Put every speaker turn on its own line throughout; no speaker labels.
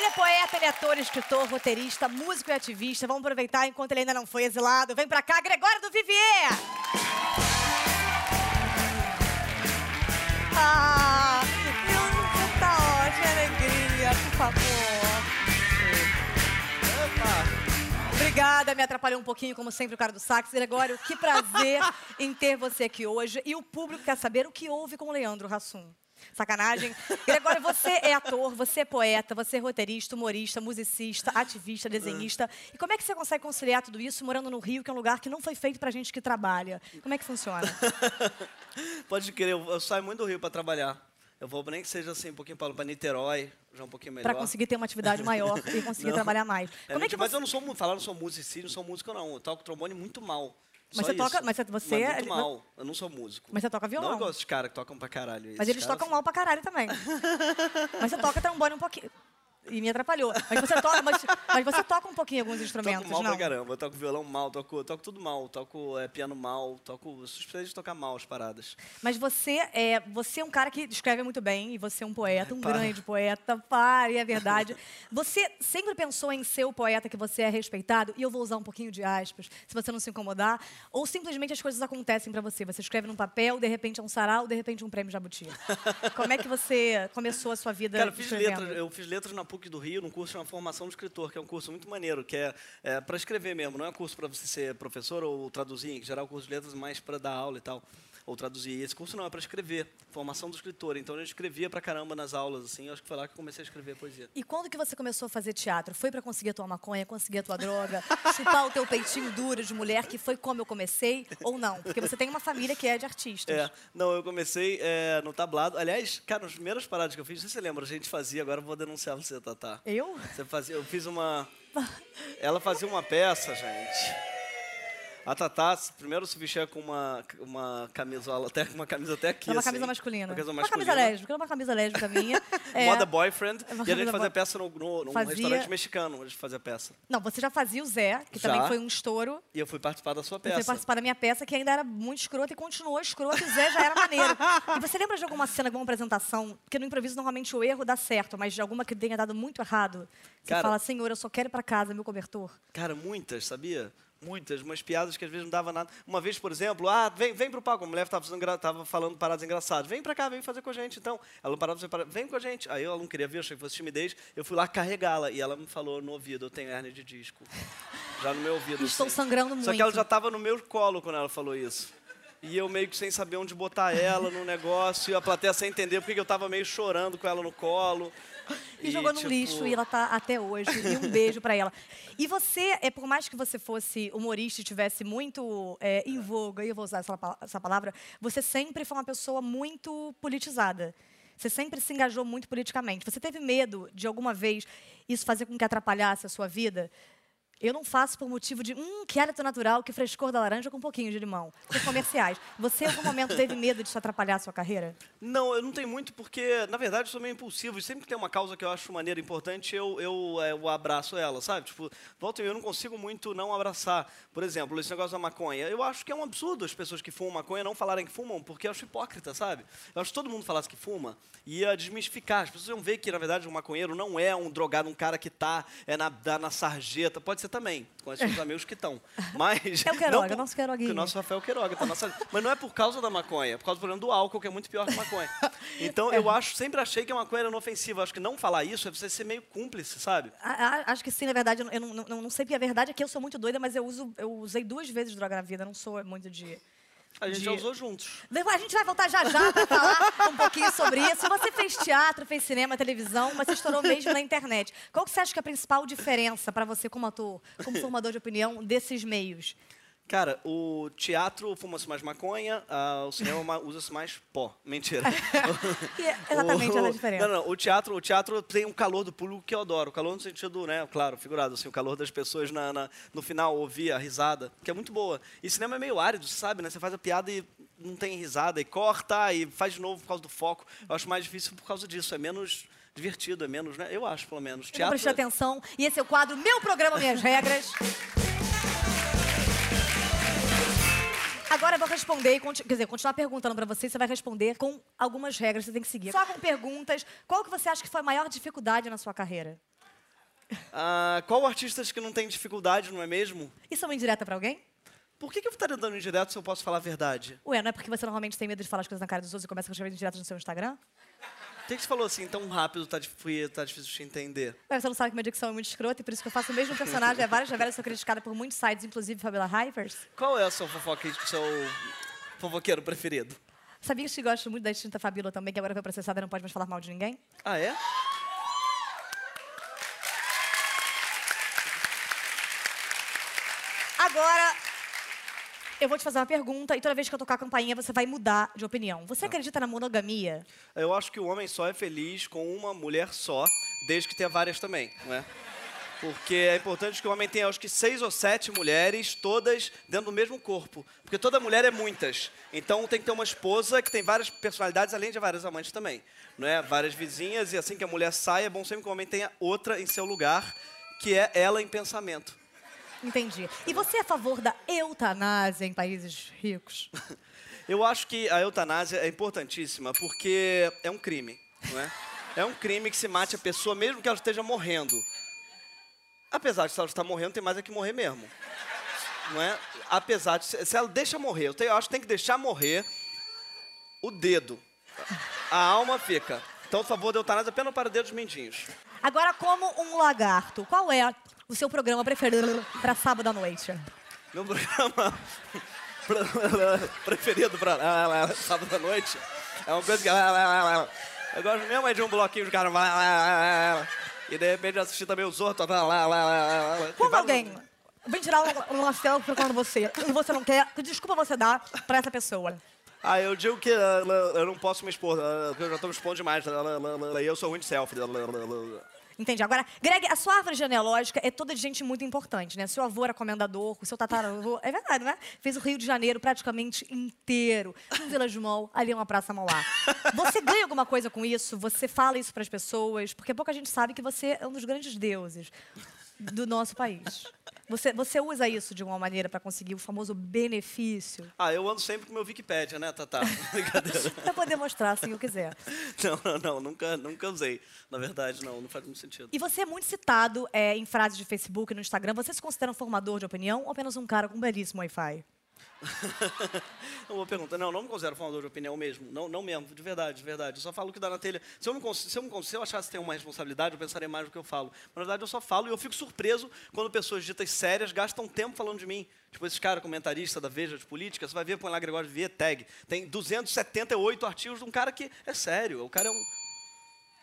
Ele é poeta, ele é ator, escritor, roteirista, músico e ativista. Vamos aproveitar enquanto ele ainda não foi exilado. Vem pra cá, Gregório do Vivier! Ah, eu tá ótimo, alegria, por favor. Obrigada, me atrapalhou um pouquinho, como sempre, o cara do sax. Gregório, que prazer em ter você aqui hoje. E o público quer saber o que houve com o Leandro Hassum. Sacanagem. Gregório, você é ator, você é poeta, você é roteirista, humorista, musicista, ativista, desenhista. E como é que você consegue conciliar tudo isso morando no Rio, que é um lugar que não foi feito pra gente que trabalha? Como é que funciona?
Pode querer, eu, eu saio muito do Rio para trabalhar. Eu vou nem que seja assim, um pouquinho para Niterói, já um pouquinho melhor.
Pra conseguir ter uma atividade maior e conseguir trabalhar mais.
É,
Como é que
mas
você...
eu não sou, mu- falar, eu não sou musicista, não sou músico, não. Eu toco trombone muito mal.
Mas
Só
você toca- mas você-
Mas muito
não-
mal. Eu não sou músico.
Mas você toca violão.
Não eu gosto de caras que tocam pra caralho.
Mas
Esses
eles
caras-
tocam mal pra caralho também. mas você toca trombone um pouquinho. E me atrapalhou. Mas você toca, mas, mas você toca um pouquinho alguns instrumentos,
Toco mal
não?
pra caramba. Eu toco violão mal, toco, toco tudo mal. Toco é, piano mal, toco... Especialista de tocar mal as paradas.
Mas você é, você é um cara que escreve muito bem, e você é um poeta, um
para.
grande poeta, pare, é verdade. Você sempre pensou em ser o poeta que você é respeitado? E eu vou usar um pouquinho de aspas, se você não se incomodar. Ou simplesmente as coisas acontecem pra você? Você escreve num papel, de repente é um sarau, de repente um prêmio Jabuti. Como é que você começou a sua vida
Cara, eu fiz letras, eu fiz letras na PUC do Rio, num curso de uma formação de escritor, que é um curso muito maneiro, que é, é para escrever mesmo, não é um curso para você ser professor ou traduzir, em geral curso de letras mais para dar aula e tal, ou traduzir. E esse curso não, é para escrever, formação do escritor. Então eu escrevia pra caramba nas aulas, assim, eu acho que foi lá que eu comecei a escrever poesia.
E quando que você começou a fazer teatro? Foi pra conseguir a tua maconha, conseguir a tua droga, chupar o teu peitinho duro de mulher, que foi como eu comecei, ou não? Porque você tem uma família que é de artistas.
É, não, eu comecei é, no tablado. Aliás, cara, as primeiras paradas que eu fiz, não sei se você lembra, a gente fazia, agora eu vou denunciar você, Tatá.
Eu?
Você fazia, eu fiz uma. Ela fazia uma peça, gente. A Tatá primeiro se vestia com uma, uma camisola, até uma camisa até aqui.
É uma
assim.
camisa masculina.
Uma camisa
Uma
masculina.
camisa lésbica, uma camisa lésbica minha. É,
Moda boyfriend.
É uma
E a gente fazia peça no, no, num
Fazia-
restaurante mexicano, onde a gente fazia peça.
Não, você já fazia o Zé, que
Já.
também foi um estouro.
E eu fui participar da sua
Você foi
peça.
participar da minha peça, que ainda era muito escrota e continuou escrota, e o Zé já era maneiro. E você lembra de alguma cena, alguma apresentação, que no improviso normalmente o erro dá certo, mas de alguma que tenha dado muito errado? Você
Cara-
fala, senhor, eu só quero ir pra casa, meu cobertor.
Cara, muitas, sabia? Muitas, umas piadas que às vezes não dava nada. Uma vez, por exemplo, ah, vem, vem pro palco, a mulher estava falando paradas engraçadas. Vem pra cá, vem fazer com a gente, então. Ela não parava de fazer vem com a gente. Aí ela não queria ver, achei que fosse timidez. Eu fui lá carregá-la e ela me falou no ouvido, eu tenho hernia de disco. Já no meu ouvido.
Estou
assim.
sangrando
Só
muito.
que ela já estava no meu colo quando ela falou isso. E eu meio que sem saber onde botar ela no negócio, e a plateia sem entender porque eu estava meio chorando com ela no colo.
E, jogou no
tipo,
lixo e ela tá até hoje. E um beijo pra ela. E você, é por mais que você fosse humorista e tivesse muito é, em voga, e eu vou usar essa, essa palavra, você sempre foi uma pessoa muito politizada. Você sempre se engajou muito politicamente. Você teve medo de alguma vez isso fazer com que atrapalhasse a sua vida? Eu não faço por motivo de, hum, que natural, que frescor da laranja com um pouquinho de limão. Os comerciais. Você, em algum momento, teve medo disso atrapalhar a sua carreira?
Não, eu não tenho muito porque, na verdade, eu sou meio impulsivo. E sempre que tem uma causa que eu acho maneira importante, eu, eu, é, eu abraço ela, sabe? Tipo, volta e eu não consigo muito não abraçar. Por exemplo, esse negócio da maconha. Eu acho que é um absurdo as pessoas que fumam maconha não falarem que fumam, porque eu acho hipócrita, sabe? Eu acho que todo mundo falasse que fuma ia desmistificar. As pessoas iam ver que, na verdade, um maconheiro não é um drogado, um cara que tá é, na, na sarjeta. Pode ser também. Conheço uns amigos que estão. Mas.
É o Queiroga,
não por-
nosso Queiroguinha.
que o nosso Rafael Queiroga. Tá sarjeta. Mas não é por causa da maconha, é por causa do problema do álcool, que é muito pior que a maconha. Então, eu acho, sempre achei que a maconha era inofensiva. Acho que não falar isso é você ser meio cúmplice, sabe?
A- a- Acho que sim, na verdade. Eu não, não, não sei porque a verdade é que eu sou muito doida, mas eu, uso, eu usei duas vezes droga na vida. eu Não sou muito de.
A gente
De-
já usou juntos.
A gente vai voltar já já para falar um pouquinho sobre isso. Você fez teatro, fez cinema, televisão, mas você estourou mesmo na internet. Qual que você acha que é a principal diferença para você como ator, como formador de opinião desses meios?
Cara, o teatro fuma-se mais maconha, ah, o cinema ma- usa-se mais pó. Mentira.
É exatamente essa a diferença.
Não, não, o teatro, o teatro tem um calor do público que eu adoro. O calor no sentido, né, claro, figurado, assim, o calor das pessoas na, na- no final, ouvir a risada, que é muito boa. E cinema é meio árido, você sabe, né? Você faz a piada e não tem risada, e corta, e faz de novo por causa do foco. Eu acho mais difícil por causa disso, é menos divertido, é menos, né? Eu acho, pelo menos.
Eu não prestei atenção. E esse é o quadro Meu Programa, Minhas Regras. Agora eu vou responder, e quer dizer, continuar perguntando pra você, você vai responder com algumas regras que você tem que seguir. Só com perguntas. Qual que você acha que foi a maior dificuldade na sua carreira?
Ah, qual artistas que não tem dificuldade, não é mesmo?
Isso é uma indireta pra alguém?
Por que, que eu estaria dando indireto se eu posso falar a verdade?
Ué, não é porque você normalmente tem medo de falar as coisas na cara dos outros e começa a escrever indiretas no seu Instagram?
Que, você falou assim tão rápido, tá, tá difícil de entender?
Ué, você não sabe que minha dicção é muito escrota e por isso que eu faço o mesmo personagem. É várias vezes sou criticada por muitos sites, inclusive Fabiola Hypers.
Qual é o seu, fofoque, seu fofoqueiro preferido?
Sabia que gosto muito da extinta Fabiola também, que agora foi processada e não pode mais falar mal de ninguém?
Ah, é?
Agora, eu vou te fazer uma pergunta e toda vez que eu tocar a campainha, você vai mudar de opinião. Você acredita na monogamia?
Eu acho que o homem só é feliz com uma mulher só, desde que tenha várias também, não é? Porque é importante que o homem tenha, acho que, seis ou sete mulheres, todas dentro do mesmo corpo. Porque toda mulher é muitas. Então tem que ter uma esposa que tem várias personalidades, além de várias amantes também. Não é? Várias vizinhas, e assim que a mulher sai, é bom sempre que o homem tenha outra em seu lugar, que é ela em pensamento.
Entendi. E você é a favor da eutanásia em países ricos?
Eu acho que a eutanásia é importantíssima porque é um crime, não é? É um crime que se mate a pessoa mesmo que ela esteja morrendo. Apesar de se ela estar morrendo, tem mais é que morrer mesmo. Não é? Apesar de se ela deixa morrer, eu, tenho- eu acho que tem que deixar morrer o dedo. A alma fica. Então, por favor, de eutanásia apenas para dedos mindinhos.
Agora, como um lagarto, qual é o seu programa preferido para sábado à noite?
Meu programa preferido para sábado à noite é uma coisa que. Eu gosto mesmo é de um bloquinho de carnaval. E de repente assistir também os outros.
Quando alguém vem tirar um, um selfie procurando você e você não quer, que desculpa você dá para essa pessoa?
Ah, eu digo que eu não posso me expor, eu já estou me expondo demais. E eu sou ruim de selfie.
Entendi. Agora, Greg, a sua árvore genealógica é toda de gente muito importante, né? Seu avô era comendador, o seu tataravô... É verdade, né? Fez o Rio de Janeiro praticamente inteiro. No Village Mall, ali é uma Praça Mauá. Você ganha alguma coisa com isso? Você fala isso para as pessoas? Porque pouca gente sabe que você é um dos grandes deuses do nosso país. Você, você usa isso de uma maneira para conseguir o famoso benefício?
Ah, eu ando sempre com meu Wikipédia, né, Tatá? Brincadeira.
Para poder mostrar, se eu quiser.
Não, não, não, nunca, nunca usei. Na verdade, não, não faz muito sentido.
E você é muito citado é, em frases de Facebook e no Instagram. Você se considera um formador de opinião ou apenas um cara com um belíssimo Wi-Fi?
Uma pergunta. Não, não me considero formador de opinião mesmo. Não, não mesmo, de verdade, de verdade. Eu só falo o que dá na telha. Se eu, me, se, eu me, se eu achasse que tem uma responsabilidade, eu pensaria mais no que eu falo. Mas, na verdade, eu só falo e eu fico surpreso quando pessoas ditas sérias gastam tempo falando de mim. Tipo, esses caras comentaristas da Veja de política, você vai ver, põe lá Gregório Vier, tag. Tem 278 artigos de um cara que é sério. O cara é um...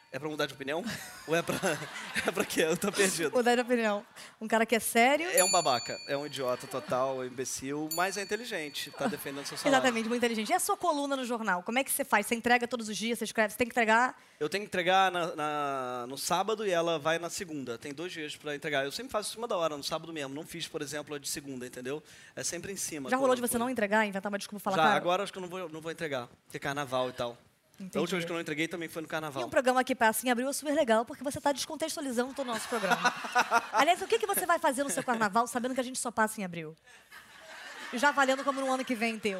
É pra mudar de opinião? Ou é pra... é pra quê? Eu tô perdido.
Mudar de opinião. Um cara que é sério.
É um babaca, é um idiota total, é um imbecil, mas é inteligente, tá defendendo seu salário.
Exatamente, muito inteligente. E a sua coluna no jornal? Como é que você faz? Você entrega todos os dias, você escreve, você tem que entregar.
Eu tenho que entregar na- na- no sábado e ela vai na segunda. Tem dois dias pra entregar. Eu sempre faço em cima da hora, no sábado mesmo. Não fiz, por exemplo, a de segunda, entendeu? É sempre em cima.
Já rolou de você não entregar, inventar uma desculpa falar,
Já,
cara?
agora acho que eu não vou, não vou entregar, porque é carnaval e tal.
Entendi.
A última vez que eu não entreguei também foi no
E
carnaval.
um programa aqui para assim abriu é super legal, porque você está descontextualizando todo o nosso programa. Aliás, o que, que você vai fazer no seu carnaval sabendo que a gente só passa em abril? Já valendo como no ano que vem teu.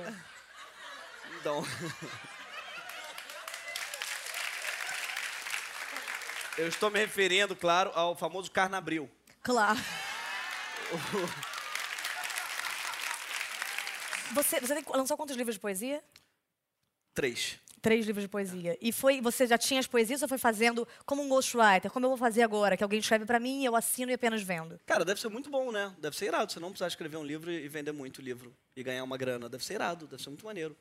Então. Eu estou me referindo, claro, ao famoso carnabril.
Claro. Você, você lançou quantos livros de poesia?
Três.
Três livros de poesia. E foi, você já tinha as poesias ou foi fazendo como um ghostwriter? Como eu vou fazer agora? Que alguém escreve para mim, eu assino e apenas vendo.
Cara, deve ser muito bom, né? Deve ser irado. Você não precisar escrever um livro e vender muito livro e ganhar uma grana. Deve ser irado, deve ser muito maneiro.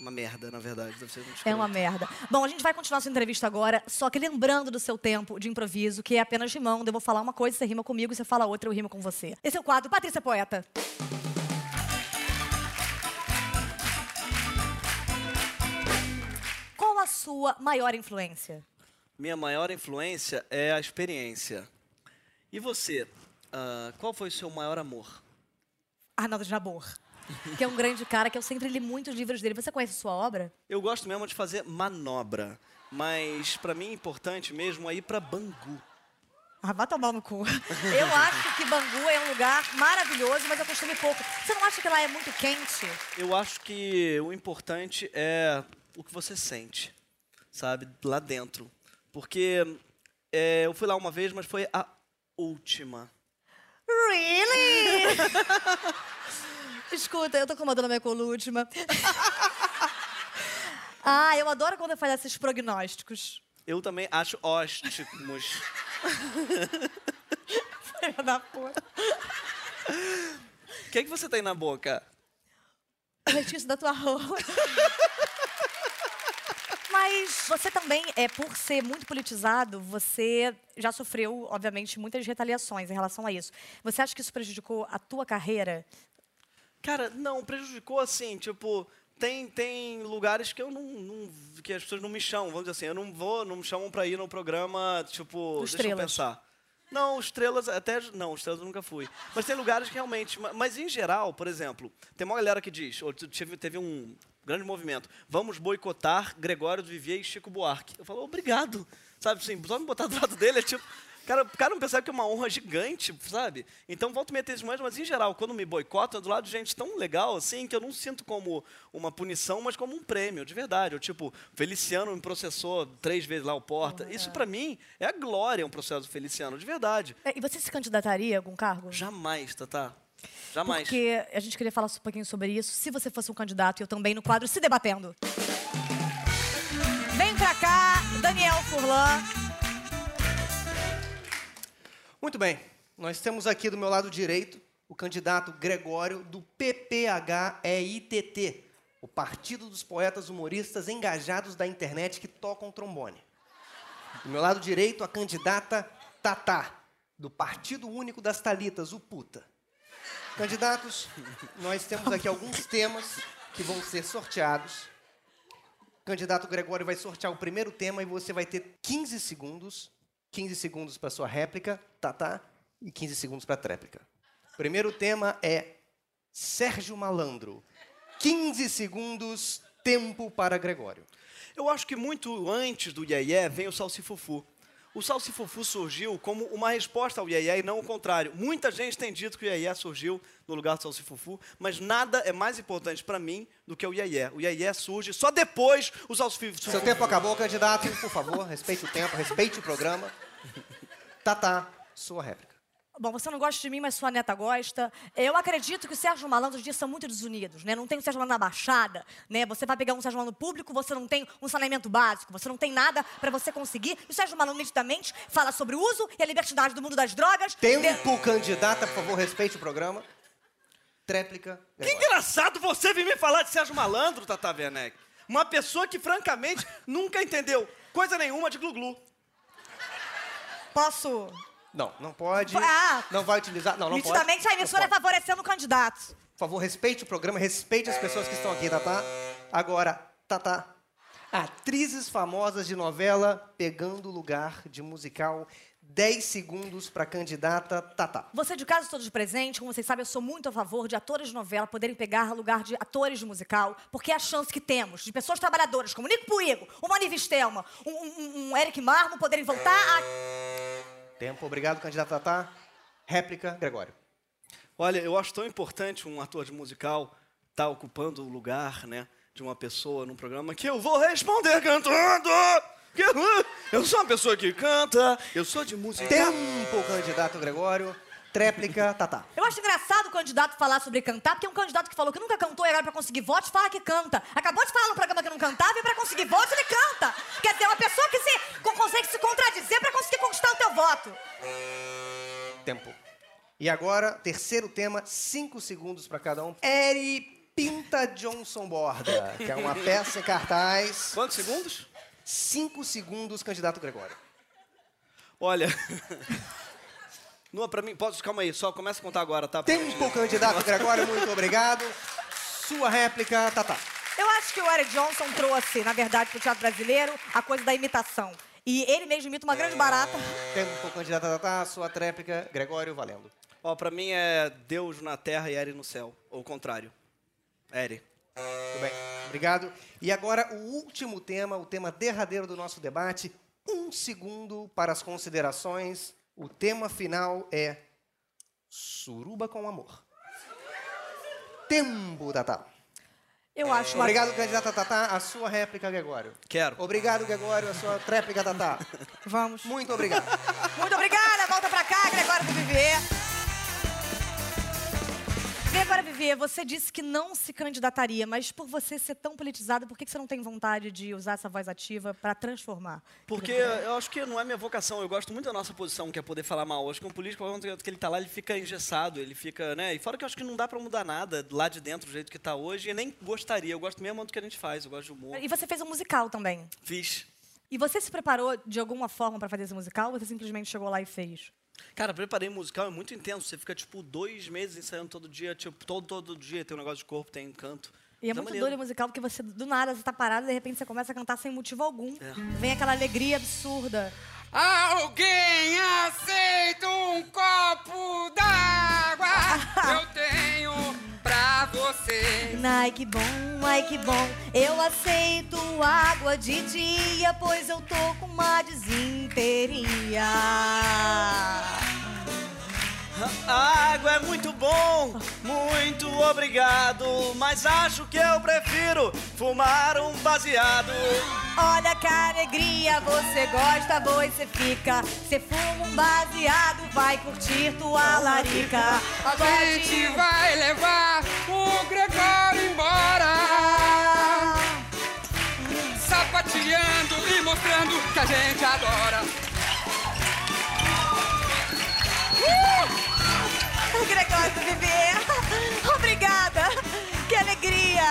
Uma merda, na verdade. Deve ser muito
É uma
escroto.
merda. Bom, a gente vai continuar essa entrevista agora, só que lembrando do seu tempo de improviso, que é apenas rimando. Eu vou falar uma coisa, você rima comigo, você fala outra, eu rimo com você. Esse é o quadro Patrícia Poeta. A sua maior influência?
Minha maior influência é a experiência. E você? Ah, qual foi o seu maior amor?
Arnaldo Jabor, que é um grande cara que eu sempre li muitos livros dele. Você conhece sua obra?
Eu gosto mesmo de fazer manobra. Mas pra mim é importante mesmo é ir pra Bangu.
Ah, vai tomar no cu. Eu acho que Bangu é um lugar maravilhoso, mas eu costumo ir pouco. Você não acha que lá é muito quente?
Eu acho que o importante é o que você sente, sabe? Lá dentro. Porque é, eu fui lá uma vez, mas foi há Última.
Really? Escuta, eu tô incomodando a minha colúltima. ah, eu adoro quando faz esses prognósticos.
Eu também acho óstimos.
Filha da puta.
O que, é que você tem na boca?
Letícia da tua roupa. Mas você também, é, por ser muito politizado, você já sofreu, obviamente, muitas retaliações em relação a isso. Você acha que isso prejudicou a tua carreira?
Cara, não, prejudicou assim, tipo, tem, tem lugares que eu não, não- que as pessoas não me chamam, vamos dizer assim, eu não vou, não me chamam pra ir no programa, tipo,
Do
deixa
Estrelas.
eu pensar. Não, estrelas, até, não, estrelas eu nunca fui. Mas tem lugares que realmente, ma- mas em geral, por exemplo, tem uma galera que diz, ou teve, teve um grande movimento, vamos boicotar Gregório do Vivier e Chico Buarque. Eu falo, obrigado, sabe, assim, só me botar do lado dele é tipo... Cara, o cara não percebe que é uma honra gigante, sabe? Então, volto a meter esses mais, mas em geral, quando me boicotam, é do lado de gente tão legal, assim, que eu não sinto como uma punição, mas como um prêmio, de verdade. Eu, tipo, Feliciano me processou três vezes lá o Porta. Isso, pra mim, é a glória, um processo do Feliciano, de verdade.
É, E você se candidataria a algum cargo?
Jamais, Tatá. Jamais.
Porque a gente queria falar um pouquinho sobre isso. Se você fosse um candidato, e eu também no quadro Se Debatendo. Vem pra cá, Daniel Furlan.
Muito bem. Nós temos aqui do meu lado direito o candidato Gregório do PPHEITT, o Partido dos Poetas Humoristas Engajados da Internet que tocam trombone. Do meu lado direito, a candidata Tatá, do Partido Único das Talitas, o Puta. Candidatos, nós temos aqui alguns temas que vão ser sorteados. O candidato Gregório vai sortear o primeiro tema e você vai ter 15 segundos 15 segundos para sua réplica, Tatá, e 15 segundos para a tréplica. Primeiro tema é Sérgio Malandro. 15 segundos, tempo para Gregório.
Eu acho que muito antes do Iê vem o Salsifufu. O Salsifufu surgiu como uma resposta ao Iê e não o contrário. Muita gente tem dito que o Iê surgiu no lugar do Salsifufu, mas nada é mais importante para mim do que o Iê. O Iê surge só depois o Salsifufu.
Seu tempo acabou, candidato. Por favor, respeite o tempo, respeite o programa. Tatá, sua réplica.
Bom, você não gosta de mim, mas sua neta gosta. Eu acredito que o Sérgio Malandro os dias são muito desunidos, né? Não tem o Sérgio Malandro na Baixada, né? Você vai pegar um Sérgio Malandro público, você não tem um saneamento básico, você não tem nada para você conseguir. E o Sérgio Malandro, nitidamente, fala sobre o uso e a libertinagem do mundo das drogas. De-
Tempo, candidata, por favor, respeite o programa. Tréplica,
Que engraçado você vir me falar de Sérgio Malandro, Tata Werneck. Uma pessoa que, francamente, nunca entendeu coisa nenhuma de glu-glu.
Posso?
Não, não pode.
Ah.
Não vai utilizar. Não, não pode.
Nitidamente, a emissora é favorecendo o candidato.
Por favor, respeite o programa, respeite as pessoas que estão aqui, Tatá. Agora, Tatá. Atrizes famosas de novela pegando lugar de musical. 10 segundos para candidata Tatá.
Você de casa todos presentes, como vocês sabem, eu sou muito a favor de atores de novela poderem pegar lugar de atores de musical, porque é a chance que temos de pessoas trabalhadoras como Nico Puigo, o Mani Vistelma, um, um- um Eric Marmo poderem voltar a
Tempo, obrigado, candidata Tatá. Réplica, Gregório.
Olha, eu acho tão importante um ator de musical estar ocupando o lugar, né, de uma pessoa num programa que eu vou responder cantando. Eu sou uma pessoa que canta, eu sou de música.
Tempo, candidato Gregório. Tréplica, Tatá.
Eu acho engraçado o candidato falar sobre cantar, porque é um candidato que falou que nunca cantou e agora pra conseguir votos fala que canta. Acabou de falar no programa que não cantava e pra conseguir votos ele canta. Quer dizer, é uma pessoa que se, co- consegue se contradizer pra conseguir conquistar o teu voto.
Tempo. E agora, terceiro tema, cinco segundos para cada um. Eri Pinta Johnson Borda, que é uma peça em cartaz.
Quantos segundos?
Cinco segundos, candidato Gregório.
Olha. Nua, pra mim, pode, calma aí, só começa a contar agora, tá?
Tempo, candidato Gregório, muito obrigado. Sua réplica, Tatá.
Eu acho que o Eric Johnson trouxe, na verdade, pro teatro brasileiro, a coisa da imitação. E ele mesmo imita uma grande barata.
Tempo, candidata Tatá. Sua tréplica, Gregório, valendo.
Ó, pra mim é Deus na terra e Eri no céu. Ou o contrário. Eri.
Muito bem, obrigado. E agora, o último tema, o tema derradeiro do nosso debate. Um segundo para as considerações. O tema final é Suruba com Amor. Tempo, Tatá.
Eu acho.
Obrigado, candidata Tatá. A sua réplica, Gregório.
Quero.
Obrigado, Gregório. A sua tréplica, Tatá.
Vamos.
Muito obrigado.
Muito obrigada, volta pra cá, Gregório do Vivier. Gregório Vivier, você disse que não se candidataria, mas por você ser tão politizado, por que você não tem vontade de usar essa voz ativa para transformar?
Porque eu acho que não é minha vocação. Eu gosto muito da nossa posição, que é poder falar mal. Eu acho que um político, que ele tá lá, ele fica engessado, ele fica, né? E fora que eu acho que não dá para mudar nada lá de dentro do jeito que tá hoje, e nem gostaria. Eu gosto mesmo do que a gente faz, eu gosto de humor.
E você fez um musical também.
Fiz.
E você se preparou de alguma forma para fazer esse musical ou você simplesmente chegou lá e fez?
Cara, preparei musical, é muito intenso. Você fica, tipo, dois meses ensaiando todo dia. Tipo, todo, todo dia tem um negócio de corpo, tem canto.
E é
Mas
muito
maneiro.
doido o musical, porque você, do nada, você tá parado e de repente você começa a cantar sem motivo algum.
É.
Vem aquela alegria absurda.
Alguém aceita um copo d'água? Eu tenho você.
Ai, que bom, ai, que bom. Eu aceito água de dia, pois eu tô com uma desinteria.
A água é muito bom, muito obrigado. Mas acho que eu prefiro fumar um baseado.
Olha que alegria, você gosta, você fica. Você fuma um baseado, vai curtir tua larica.
A gente vai levar o Gregório embora. Sapateando e mostrando que a gente adora.
O Gregório do Vivier. Obrigada. Que alegria.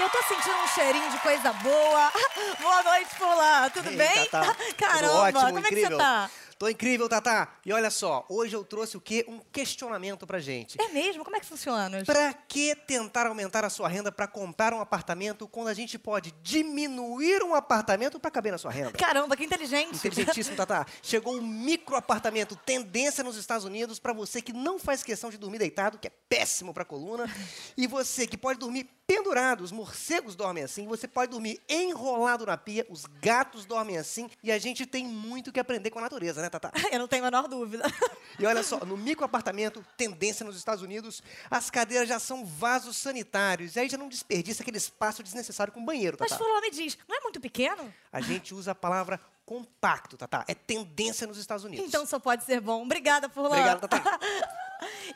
Eu tô sentindo um cheirinho de coisa boa. Boa noite por lá. Tudo
Ei,
bem?
Tatá.
Caramba,
Tudo ótimo,
como é que
incrível.
você tá?
Tô incrível, Tatá. E olha só, hoje eu trouxe o quê? Um questionamento pra gente.
É mesmo? Como é que funciona?
Pra que tentar aumentar a sua renda pra comprar um apartamento quando a gente pode diminuir um apartamento pra caber na sua renda?
Caramba, que inteligente.
Inteligentíssimo, Tatá. Chegou um micro apartamento tendência nos Estados Unidos pra você que não faz questão de dormir deitado, que é péssimo pra coluna, e você que pode dormir pendurado, os morcegos dormem assim, você pode dormir enrolado na pia, os gatos dormem assim, e a gente tem muito que aprender com a natureza, né, Tatá?
Eu não tenho a menor dúvida.
E olha só, no micro apartamento, tendência nos Estados Unidos, as cadeiras já são vasos sanitários, e aí já não desperdiça aquele espaço desnecessário com banheiro,
Mas
Tatá.
Fulano me diz, não é muito pequeno?
A gente usa a palavra compacto, Tatá. É tendência nos Estados Unidos.
Então só pode ser bom. Obrigada, Fulano.
Obrigado, Tatá.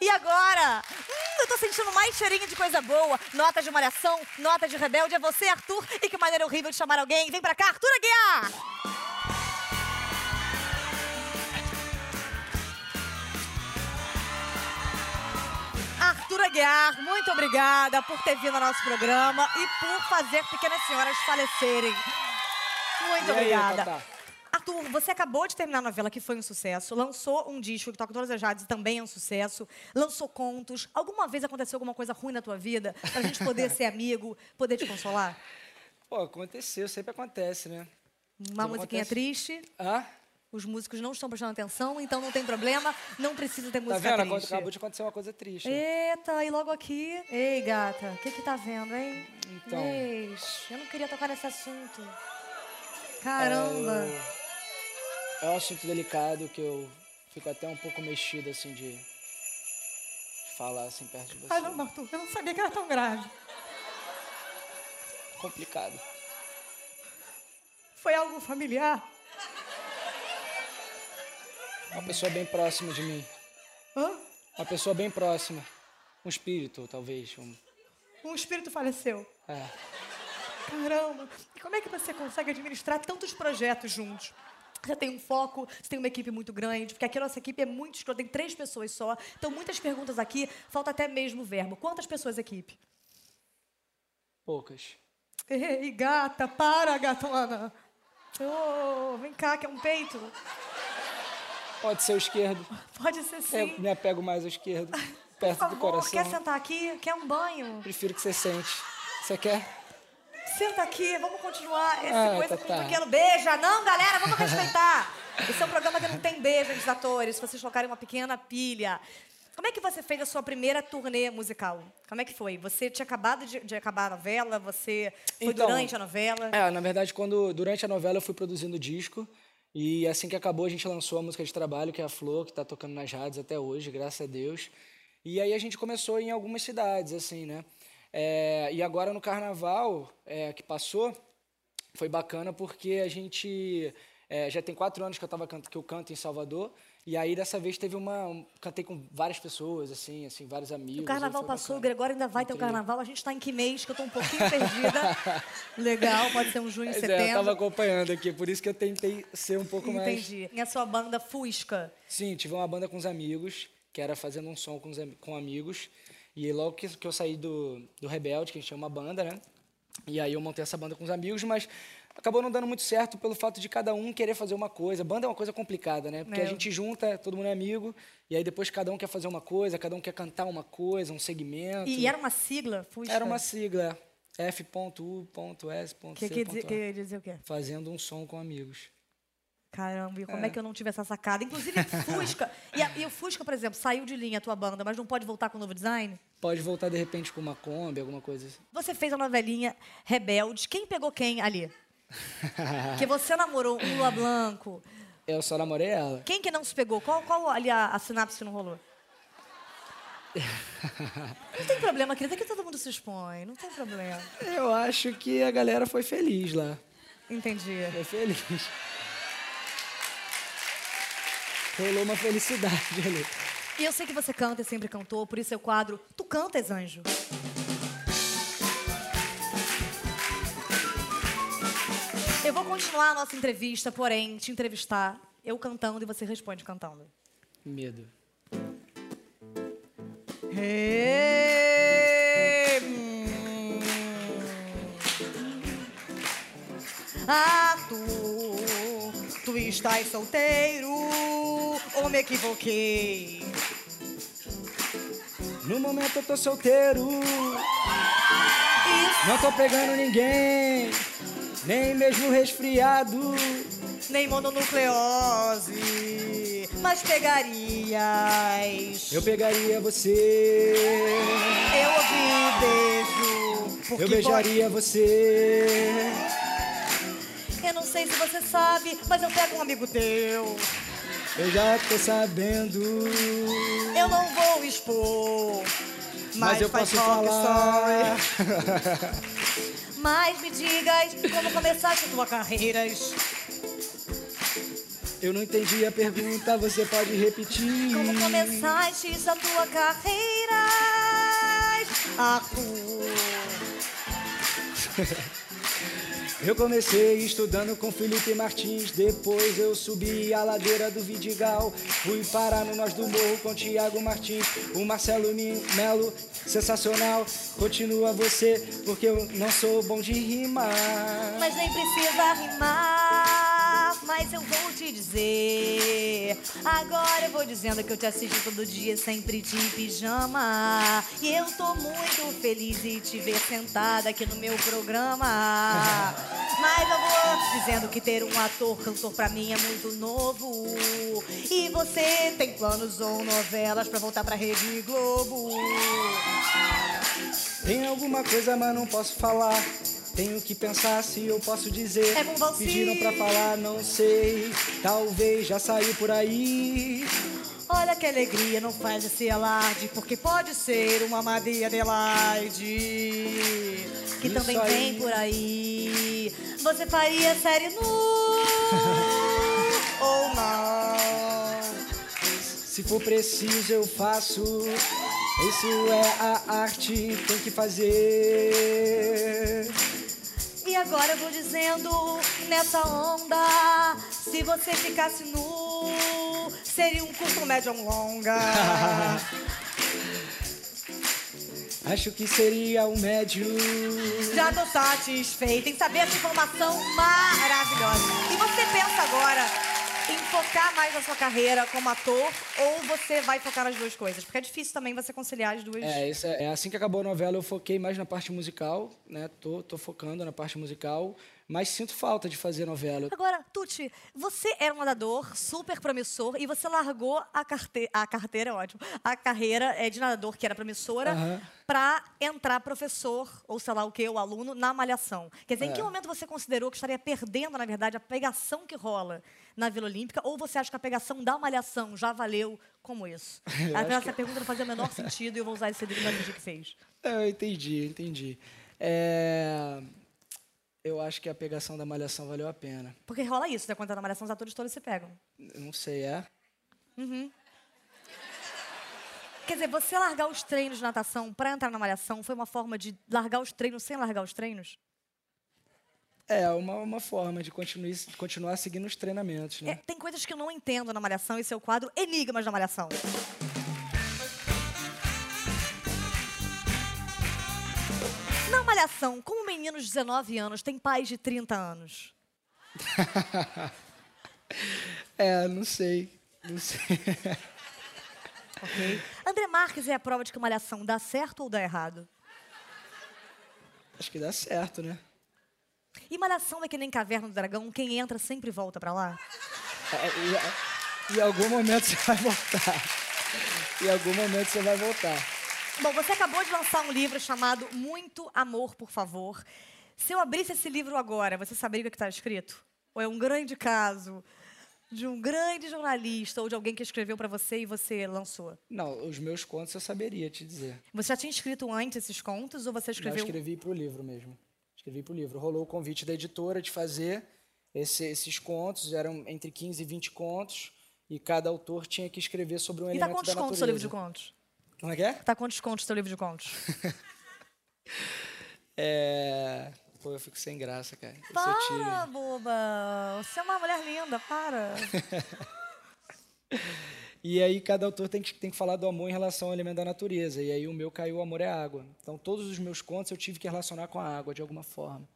E agora? Hum, eu tô sentindo mais cheirinho de coisa boa. Nota de malhação, nota de rebelde. É você, Arthur. E que maneira horrível de chamar alguém. Vem pra cá, Arthur Aguiar! Arthur Aguiar, muito obrigada por ter vindo ao nosso programa e por fazer pequenas senhoras falecerem. Muito
E aí,
obrigada.
Tatá?
Arthur, você acabou de terminar a novela que foi um sucesso, lançou um disco que toca todas as rádios e também é um sucesso, lançou contos. Alguma vez aconteceu alguma coisa ruim na tua vida pra gente poder ser amigo, poder te consolar?
Pô, aconteceu, sempre acontece, né?
Uma
Não
musiquinha
acontece.
triste,
Hã?
os músicos não estão prestando atenção, então não tem problema, não precisa ter
Tá
música
vendo?
triste.
Acabou de acontecer uma coisa triste.
Eita, e logo aqui. Ei, gata, o que que tá vendo, hein?
Então.
Eis, eu não queria tocar nesse assunto. Caramba.
É um assunto delicado que eu fico até um pouco mexido, assim, de, falar, assim, perto de você.
Ai, não, Arthur, eu não sabia que era tão grave.
Complicado.
Foi algo familiar?
Uma pessoa bem próxima de mim.
Hã?
Uma pessoa bem próxima. Um espírito, talvez. Um...
Um espírito faleceu.
É.
Caramba! E como é que você consegue administrar tantos projetos juntos? Você tem um foco, você tem uma equipe muito grande, porque aqui a nossa equipe é muito escrota, tem três pessoas só. Então, muitas perguntas aqui, falta até mesmo o verbo. Quantas pessoas a equipe?
Poucas.
Ei, gata, para, gatona! Ô, vem cá, que é um peito.
Pode ser o esquerdo.
Pode ser
Eu
sim.
me apego mais ao esquerdo. Perto do
favor,
coração.
quer sentar aqui? Quer um banho?
Prefiro que você sente. Você quer?
Senta aqui, vamos continuar esse
Ah,
coisa
tá,
com um
tá.
pequeno beija. Não, galera, vamos respeitar. Esse é um programa que não tem beijo entre os atores, se vocês colocarem uma pequena pilha. Como é que você fez a sua primeira turnê musical? Como é que foi? Você tinha acabado de, de acabar a novela? Você foi
Então,
durante a novela?
É, na verdade, quando durante a novela eu fui produzindo disco. E assim que acabou, a gente lançou a música de trabalho, que é a Flor, que tá tocando nas rádios até hoje, graças a Deus. E aí a gente começou em algumas cidades, assim, né? É, e agora no carnaval é, que passou, foi bacana porque a gente. é, já tem quatro anos que eu, tava, que eu canto em Salvador. E aí, dessa vez, teve uma... um- Cantei com várias pessoas, assim, assim, vários amigos.
O carnaval passou, o
bacana.
Gregório ainda vai ter o carnaval. A gente tá em que mês? Que eu tô um pouquinho perdida. Legal, pode ser um junho,
Pois é, eu
setembro.
tava acompanhando aqui, por isso que eu tentei ser um pouco mais...
Entendi. E a sua banda Fusca?
Sim, tive uma banda com os amigos, que era fazendo um som com, os com amigos. E logo que, que eu saí do, do Rebelde, que a gente tinha uma banda, né? E aí eu montei essa banda com os amigos, mas acabou não dando muito certo pelo fato de cada um querer fazer uma coisa. Banda é uma coisa complicada, né? Porque
É.
a gente junta, todo mundo é amigo, e aí depois cada um quer fazer uma coisa, cada um quer cantar uma coisa, um segmento.
E era uma sigla, Fusca?
Era uma sigla, F.U.S.C.
Que, que dizer o quê?
Fazendo um som com amigos.
Caramba, e como é. que eu não tive essa sacada? Inclusive, Fusca. e, a- e o Fusca, por exemplo, saiu de linha a tua banda, mas não pode voltar com um novo design?
Pode voltar de repente com uma Kombi, alguma coisa assim.
Você fez a novelinha Rebelde. Quem pegou quem ali? Porque você namorou um Lula Blanco.
Eu só namorei ela.
Quem que não se pegou? Qual, qual ali a, a sinapse que não rolou? Não tem problema, querida, que todo mundo se expõe. Não tem problema.
Eu acho que a galera foi feliz lá.
Entendi.
Foi feliz. Rolou uma felicidade ali.
E eu sei que você canta e sempre cantou, por isso é o quadro Tu Cantas, Anjo. Eu vou continuar a nossa entrevista, porém, te entrevistar, eu cantando e você responde cantando.
Medo.
Hey, hum. Ah, tu, tu estás solteiro ou me equivoquei?
No momento eu tô solteiro,
Isso,
não tô pegando ninguém, nem mesmo resfriado.
nem mononucleose, mas pegarias.
Eu pegaria você,
Eu ouvi beijo. Porque
eu beijaria você.
pode- Eu não sei se você sabe, mas eu pego um amigo teu.
Eu já tô sabendo,
Eu não vou expor.
mas eu
faz
posso falar.
Mas me digas como começaste a tua carreira.
Eu não entendi a pergunta, você pode repetir.
Como começaste a tua carreira. Arthur.
Eu comecei estudando com Felipe Martins, depois eu subi a ladeira do Vidigal, fui parar no Nós do Morro com Tiago Martins, o Marcelo Melo, sensacional, continua você, porque eu não sou bom de rimar.
Mas nem precisa rimar, mas eu vou te dizer. Agora eu vou dizendo que eu te assisto todo dia, sempre de pijama. E eu tô muito feliz em te ver sentada aqui no meu programa. Mas eu vou dizendo que ter um ator, cantor pra mim é muito novo. E você tem planos ou novelas pra voltar pra Rede Globo?
Tem alguma coisa, mas não posso falar. Tenho que pensar se eu posso dizer.
É com você.
Pediram pra falar, não sei. Talvez já saiu por aí.
Olha que alegria, não faz esse alarde, porque pode ser uma Maria Adelaide, que
Isso
também
aí.
vem por aí. Você faria série nu ou não?
Se for preciso, eu faço. Isso é a arte, tem que fazer.
E agora eu vou dizendo nessa onda, se você ficasse nu, seria um curto, médio ou um longa.
Acho que seria um médio.
Já tô satisfeita em saber essa informação maravilhosa. E você pensa agora focar mais na sua carreira como ator ou você vai focar nas duas coisas? Porque é difícil também você conciliar as duas.
É, é, é assim que acabou a novela, eu foquei mais na parte musical, né? Tô, tô focando na parte musical, mas sinto falta de fazer novela.
Agora, Tuti, você era um nadador super promissor e você largou a, carte... a carteira, é ótimo, a carreira é, de nadador, que era promissora,
Aham.
pra entrar professor, ou sei lá o que, o aluno, na malhação. Quer dizer, em
É.
que momento você considerou que estaria perdendo, na verdade, a pegação que rola na Vila Olímpica, ou você acha que a pegação da malhação já valeu como isso? Essa pergunta não fazia o menor sentido e eu vou usar esse livro da gente que fez.
É, Eu entendi, entendi. É, Eu acho que a pegação da malhação valeu a pena.
Porque rola isso, né? Quando tá na malhação, os atores todos se pegam.
Não sei, é?
Quer dizer, você largar os treinos de natação pra entrar na malhação foi uma forma de largar os treinos sem largar os treinos?
É uma, uma forma de continuar, continuar seguindo os treinamentos, né?
É, tem coisas que eu não entendo na malhação, esse é o quadro Enigmas da Malhação. Na malhação, como meninos de 19 anos têm pais de 30 anos?
É, não sei. Não sei.
André Marques é a prova de que malhação dá certo ou dá errado?
Acho que dá certo, né?
E malhação é que nem Caverna do Dragão, quem entra sempre volta pra lá?
É, e- Em algum momento você vai voltar. Em algum momento você vai voltar.
Bom, você acabou de lançar um livro chamado Muito Amor, por favor. Se eu abrisse esse livro agora, você saberia o que está escrito? Ou é um grande caso de um grande jornalista ou de alguém que escreveu para você e você lançou?
Não, os meus contos eu saberia te dizer.
Você já tinha escrito antes esses contos ou você
Eu
escreveu?
escrevi para o livro mesmo. Escrevi para o livro. Rolou o convite da editora de fazer esse- esses contos, eram entre 15 e 20 contos, e cada autor tinha que escrever sobre um
E tá
elemento
quantos
da
contos o seu livro de
natureza.
contos?
Como é que é?
Tá quantos contos o seu livro de contos?
É... Pô, eu fico sem graça, cara.
Para, boba! Você é uma mulher linda, para!
E aí cada autor tem que, tem que falar do amor em relação ao elemento da natureza. E aí o meu caiu o amor é água. Então todos os meus contos eu tive que relacionar com a água de alguma forma.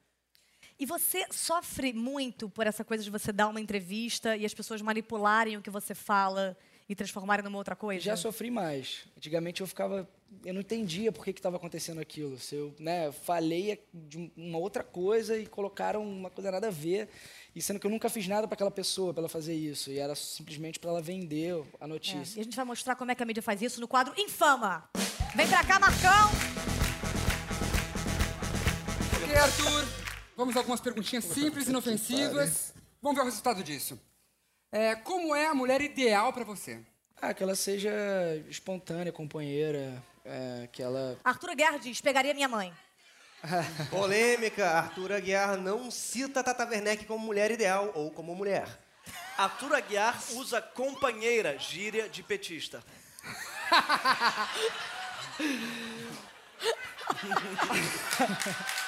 E você sofre muito por essa coisa de você dar uma entrevista e as pessoas manipularem o que você fala e transformarem numa outra coisa?
Já sofri mais. Antigamente eu ficava, eu não entendia por que estava acontecendo aquilo. Se eu, né, falei de um- uma outra coisa e colocaram uma coisa nada a ver, e sendo que eu nunca fiz nada para aquela pessoa para ela fazer isso, e era simplesmente para ela vender a
É,
notícia.
E a gente vai mostrar como é que a mídia faz isso no quadro Infama. Vem pra cá, Marcão!
Ok, Arthur. Vamos a algumas perguntinhas simples, inofensivas. Vamos ver o resultado disso. É, como é a mulher ideal pra você?
Ah, que ela seja espontânea, companheira, é, que ela
Arthur Guerra diz: pegaria minha mãe.
Polêmica, Arthur Aguiar não cita Tata Werneck como mulher ideal ou como mulher.
Arthur Aguiar usa companheira, gíria de petista.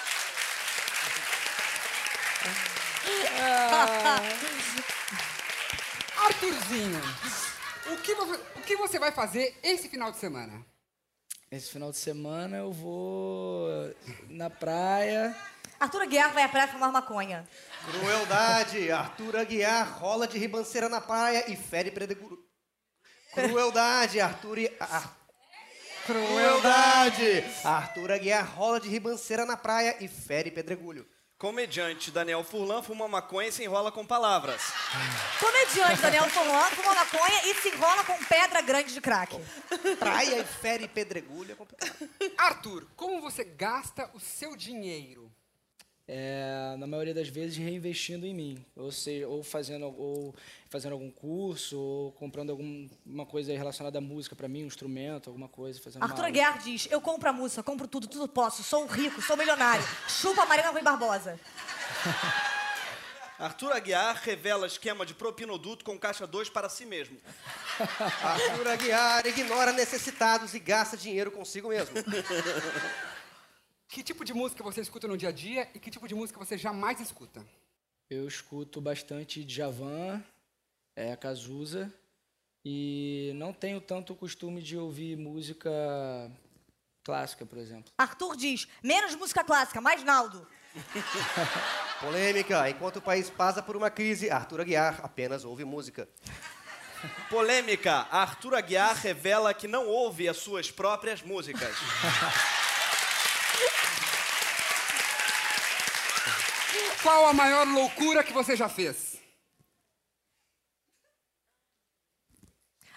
Arthurzinho, o que, o que você vai fazer esse final de semana?
esse final de semana eu vou na praia.
Arthur Guerra vai à praia fumar maconha.
Crueldade, Arthur Aguiar rola de ribanceira na praia e fere predeguru. Crueldade, Arthur... Ar- Crueldade! Arthur Aguiar rola de ribanceira na praia e fere pedregulho.
Comediante Daniel Furlan fuma maconha e se enrola com palavras.
Comediante Daniel Forlan fuma maconha e se enrola com pedra grande de crack.
Praia e fere pedregulho é complicado.
Arthur, como você gasta o seu dinheiro?
É, na maioria das vezes reinvestindo em mim, ou seja, ou fazendo ou fazendo algum curso, ou comprando alguma coisa relacionada à música para mim, um instrumento, alguma coisa, fazendo
Arthur. Guerra diz: Eu compro a música, compro tudo, tudo posso, sou rico, sou milionário. Chupa a Marina Rui Barbosa.
Arthur Aguiar revela esquema de propinoduto com caixa 2 para si mesmo.
Arthur Aguiar ignora necessitados e gasta dinheiro consigo mesmo.
Que tipo de música você escuta no dia a dia e que tipo de música você jamais escuta?
Eu escuto bastante Djavan, é, Cazuza, e não tenho tanto o costume de ouvir música clássica, por exemplo.
Arthur diz: Menos música clássica, mais Naldo.
Polêmica, enquanto o país passa por uma crise, Arthur Aguiar apenas ouve música.
Polêmica. Arthur Aguiar revela que não ouve as suas próprias músicas.
Qual a maior loucura que você já fez?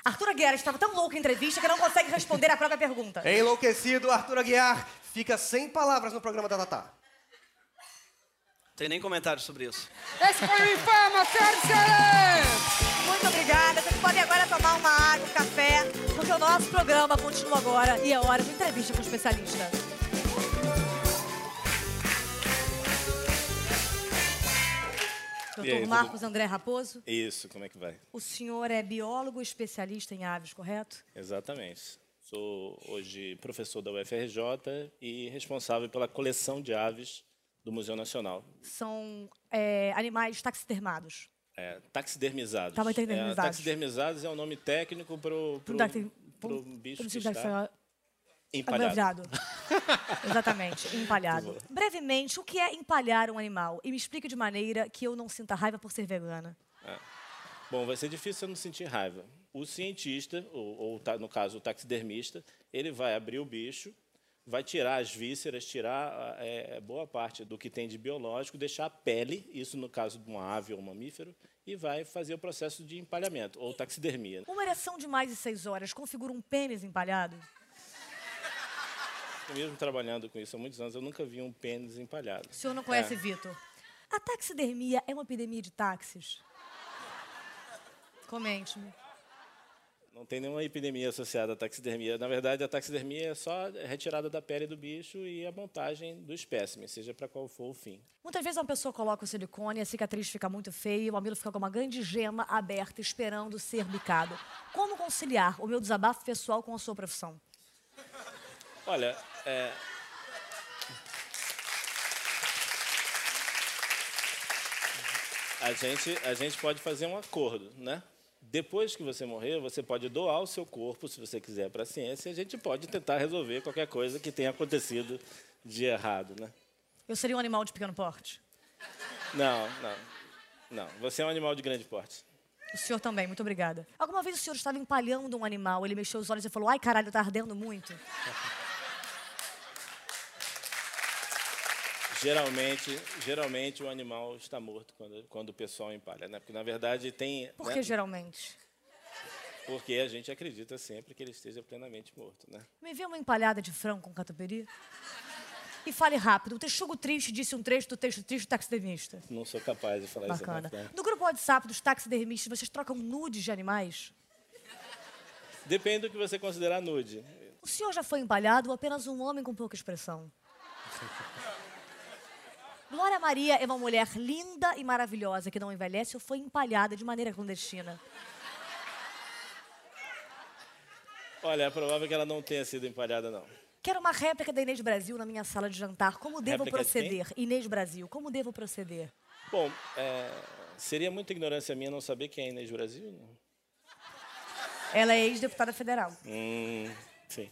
Arthur Guerra estava tão louco em entrevista que não consegue responder a própria pergunta.
Enlouquecido, Arthur Aguiar fica sem palavras no programa da Tatá.
Tem nem comentário sobre isso.
Esse foi o Infama, senhores!
Muito obrigada. Vocês podem agora tomar uma água, um café, porque o nosso programa continua agora e é hora de entrevista com o especialista.
Aí, tudo-
Marcos André Raposo.
Isso, como é que vai?
O senhor é biólogo especialista em aves, correto?
Exatamente. Sou hoje professor da UFRJ e responsável pela coleção de aves do Museu Nacional.
São é, animais taxidermados.
É, taxidermizados.
Tá, mas taxidermizados.
É, taxidermizados é o nome técnico para o bicho que está empalhado.
Exatamente, empalhado. Brevemente, o que é empalhar um animal? E me explique de maneira que eu não sinta raiva por ser vegana.
Bom, vai ser difícil você não sentir raiva. O cientista, ou, ou no caso o taxidermista, ele vai abrir o bicho, vai tirar as vísceras, tirar é, boa parte do que tem de biológico, deixar a pele, isso no caso de uma ave ou um mamífero, e vai fazer o processo de empalhamento, ou taxidermia.
Uma ereção de mais de seis horas configura um pênis empalhado?
Mesmo trabalhando com isso há muitos anos, eu nunca vi um pênis empalhado.
O senhor não conhece
É.
Vitor? A taxidermia é uma epidemia de táxis? Comente-me.
Não tem nenhuma epidemia associada à taxidermia. Na verdade, a taxidermia é só a retirada da pele do bicho e a montagem do espécime, seja para qual for o fim.
Muitas vezes uma pessoa coloca o silicone, a cicatriz fica muito feia, e o mamilo fica com uma grande gema aberta esperando ser bicado. Como conciliar o meu desabafo pessoal com a sua profissão?
Olha, é... a gente a gente pode fazer um acordo, né? Depois que você morrer, você pode doar o seu corpo, se você quiser, para a ciência. e A gente pode tentar resolver qualquer coisa que tenha acontecido de errado, né?
Eu seria um animal de pequeno porte?
Não, não, não. Você é um animal de grande porte.
O senhor também, muito obrigada. Alguma vez o senhor estava empalhando um animal, ele mexeu os olhos e falou: ai caralho, tá ardendo muito?
Geralmente, geralmente o animal está morto quando, quando o pessoal empalha, né? Porque na verdade tem.
Por
né?
que geralmente?
Porque a gente acredita sempre que ele esteja plenamente morto, né?
Me vê uma empalhada de frango com catupiry? E fale rápido. O texugo triste disse um trecho do texto triste do taxidermista.
Não sou capaz de falar
Bacana.
isso. né?
No grupo WhatsApp dos taxidermistas, vocês trocam nudes de animais?
Depende do que você considerar nude.
O senhor já foi empalhado ou apenas um homem com pouca expressão? Glória Maria é uma mulher linda e maravilhosa que não envelhece ou foi empalhada de maneira clandestina?
Olha, é provável que ela não tenha sido empalhada, não.
Quero uma réplica da Inês Brasil na minha sala de jantar. Como devo
Réplica de
proceder? Inês Brasil, como devo proceder?
Bom, é, seria muita ignorância minha não saber quem é Inês Brasil? Não?
Ela é ex-deputada federal,
Hum, sim.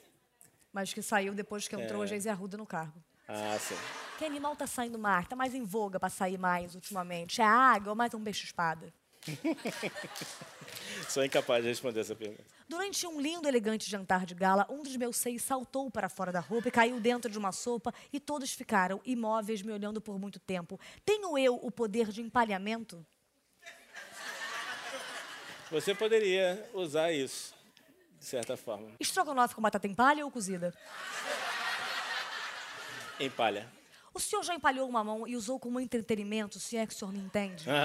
mas que saiu depois que entrou
É.
a Geise Arruda no cargo.
Ah, sim.
Que animal tá saindo mar? Tá mais em voga para sair mais ultimamente? É a água ou mais um peixe-espada?
Sou incapaz de responder essa pergunta.
Durante um lindo, elegante jantar de gala, um dos meus seios saltou para fora da roupa e caiu dentro de uma sopa e todos ficaram imóveis me olhando por muito tempo. Tenho eu o poder de empalhamento?
Você poderia usar isso, de certa forma.
Estrogonofe com batata em palha ou cozida?
Empalha.
O senhor já empalhou uma mão e usou como entretenimento, se é que o senhor me entende?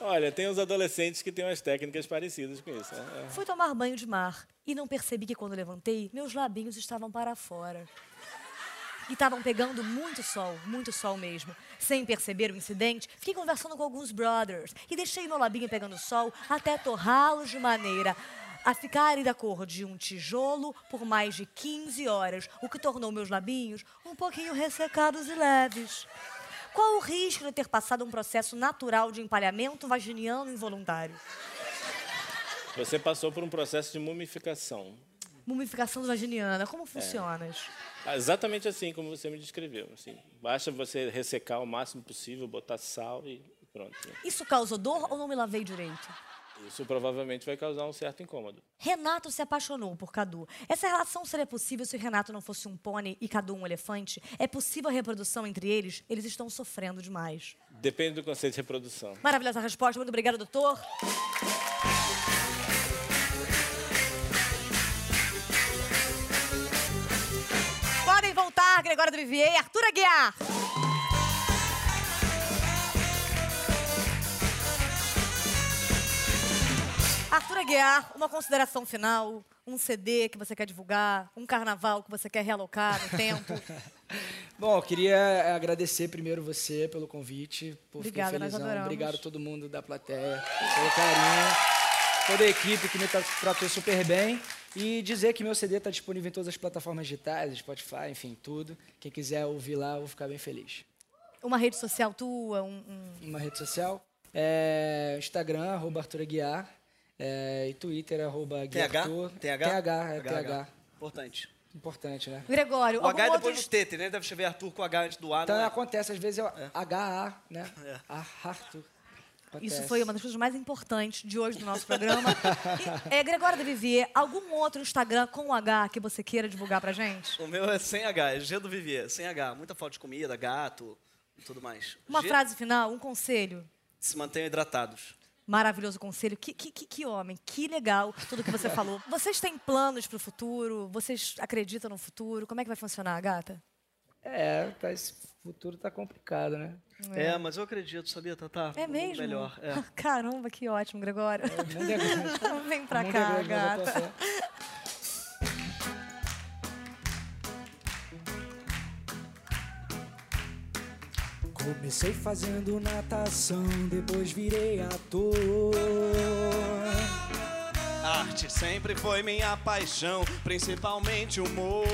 Olha, tem os adolescentes que têm umas técnicas parecidas com isso. né?
Fui tomar banho de mar e não percebi que quando levantei, meus labinhos estavam para fora. E estavam pegando muito sol, muito sol mesmo. Sem perceber o incidente, fiquei conversando com alguns brothers e deixei meu labinho pegando sol até torrá-los de maneira a ficarem da cor de um tijolo por mais de 15 horas, o que tornou meus labinhos um pouquinho ressecados e leves. Qual o risco de ter passado um processo natural de empalhamento vaginiano involuntário?
Você passou por um processo de mumificação.
Mumificação vaginiana, como funciona? isso?
Exatamente assim como você me descreveu. Assim, basta você ressecar o máximo possível, botar sal e pronto.
Isso causa dor ou não me lavei direito?
Isso provavelmente vai causar um certo incômodo.
Renato se apaixonou por Cadu. Essa relação seria possível se Renato não fosse um pônei e Cadu um elefante? É possível a reprodução entre eles? Eles estão sofrendo demais.
Depende do conceito de reprodução.
Maravilhosa resposta. Muito obrigada, doutor. Podem voltar, Gregório do Vivier e Arthur Aguiar. Arthur Aguiar, uma consideração final, um CD que você quer divulgar, um carnaval que você quer realocar no tempo.
Bom, eu queria agradecer primeiro você pelo convite. Pô, fiquei
Obrigada, nós
felizão. Obrigado a todo mundo da plateia pelo carinho. Toda a equipe que me tra- tratou super bem. E dizer que meu CD está disponível em todas as plataformas digitais, Spotify, enfim, tudo. Quem quiser ouvir lá, eu vou ficar bem feliz.
Uma rede social tua, um. um-
Uma rede social, é, Instagram, arroba Arthur Aguiar, é, e Twitter, arroba
TH? TH?
TH, é TH.
Importante.
Importante, né?
Gregório,
O
algum
H é
outro...
depois do TT, né? Deve escrever Arthur com H antes do A,
Então
é?
acontece, às vezes é HA, né?
É.
Ah, Arthur.
Isso
Acontece.
foi uma das coisas mais importantes de hoje do nosso programa. E, é, Gregório de Vivier, algum outro Instagram com H que você queira divulgar pra gente?
O meu é sem H, é G do Vivier, sem H. Muita foto de comida, gato e tudo mais.
Uma
G,
frase final, um conselho.
Se mantenham hidratados.
Maravilhoso conselho. Que, que, que, que homem, que legal tudo que você falou. Vocês têm planos pro futuro? Vocês acreditam no futuro? Como é que vai funcionar, gata?
É, tá, esse futuro tá complicado, né?
É, mas eu acredito, sabia, Tatá?
É mesmo?
Melhor, é.
Caramba, que ótimo, Gregório.
O é grande.
Vem pra
O
cá,
é grande, tô
gata.
Comecei fazendo natação, depois virei ator.
Arte sempre foi minha paixão, principalmente humor.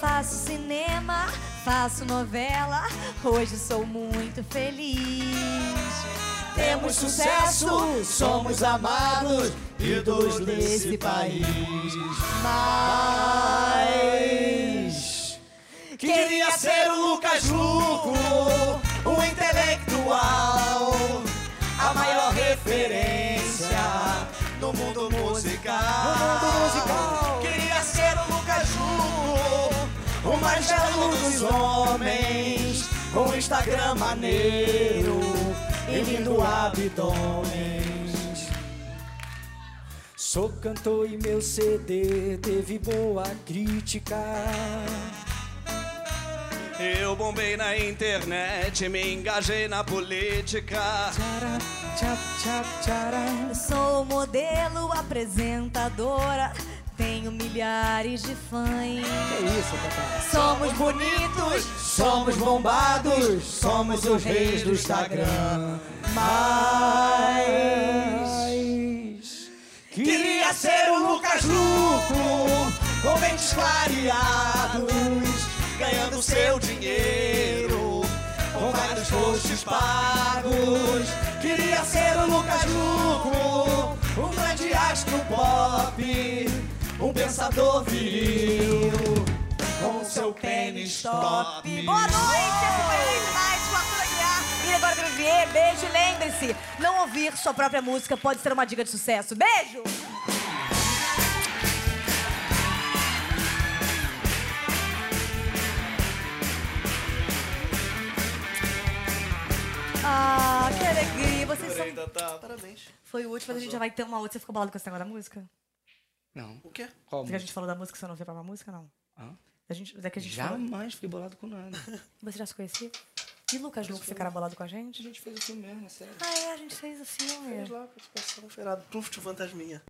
Faço cinema, faço novela, hoje sou muito feliz. Temos sucesso, somos amados, ídolos desse país. Mas queria ser o Lucas Luco, o intelectual, a maior referência
No mundo musical.
Queria ser o Lucas Luco, o mais belo dos homens, com Instagram maneiro e lindo abdômen.
Sou cantor e meu CD teve boa crítica.
Eu bombei na internet, me engajei na política.
Tchara, tchap, tchap.
Eu sou modelo, apresentadora, tenho milhares de fãs.
Que isso, papai?
Somos bonitos, somos bombados, somos os reis do Instagram. Mas queria ser o Lucas Luco, com dentes clareados, ganhando seu dinheiro, com vários posts pagos. Queria ser o Lucas Luco, um grande astro pop, um pensador viril com seu pênis top. Boa noite, Lady Mais com e agora Vivier. Beijo e lembre-se, não ouvir sua própria música pode ser uma dica de sucesso. Beijo! Ah, que alegria. Vocês são...
Tatá, parabéns.
Foi o último, mas a gente já vai ter uma outra. Você ficou bolado com esse negócio da música?
Não.
O quê?
Qual
Porque a gente falou da música, você não veio pra uma música, não?
Hã?
A gente, é que a gente falou.
Jamais fiquei bolado com nada.
Você já se conhecia? E Lucas Luco ficará bolado com a gente?
A gente fez o filme mesmo, é sério.
Ah, é, a gente fez o filme.
Fez lá, participação, feirado. Pluft fantasminha.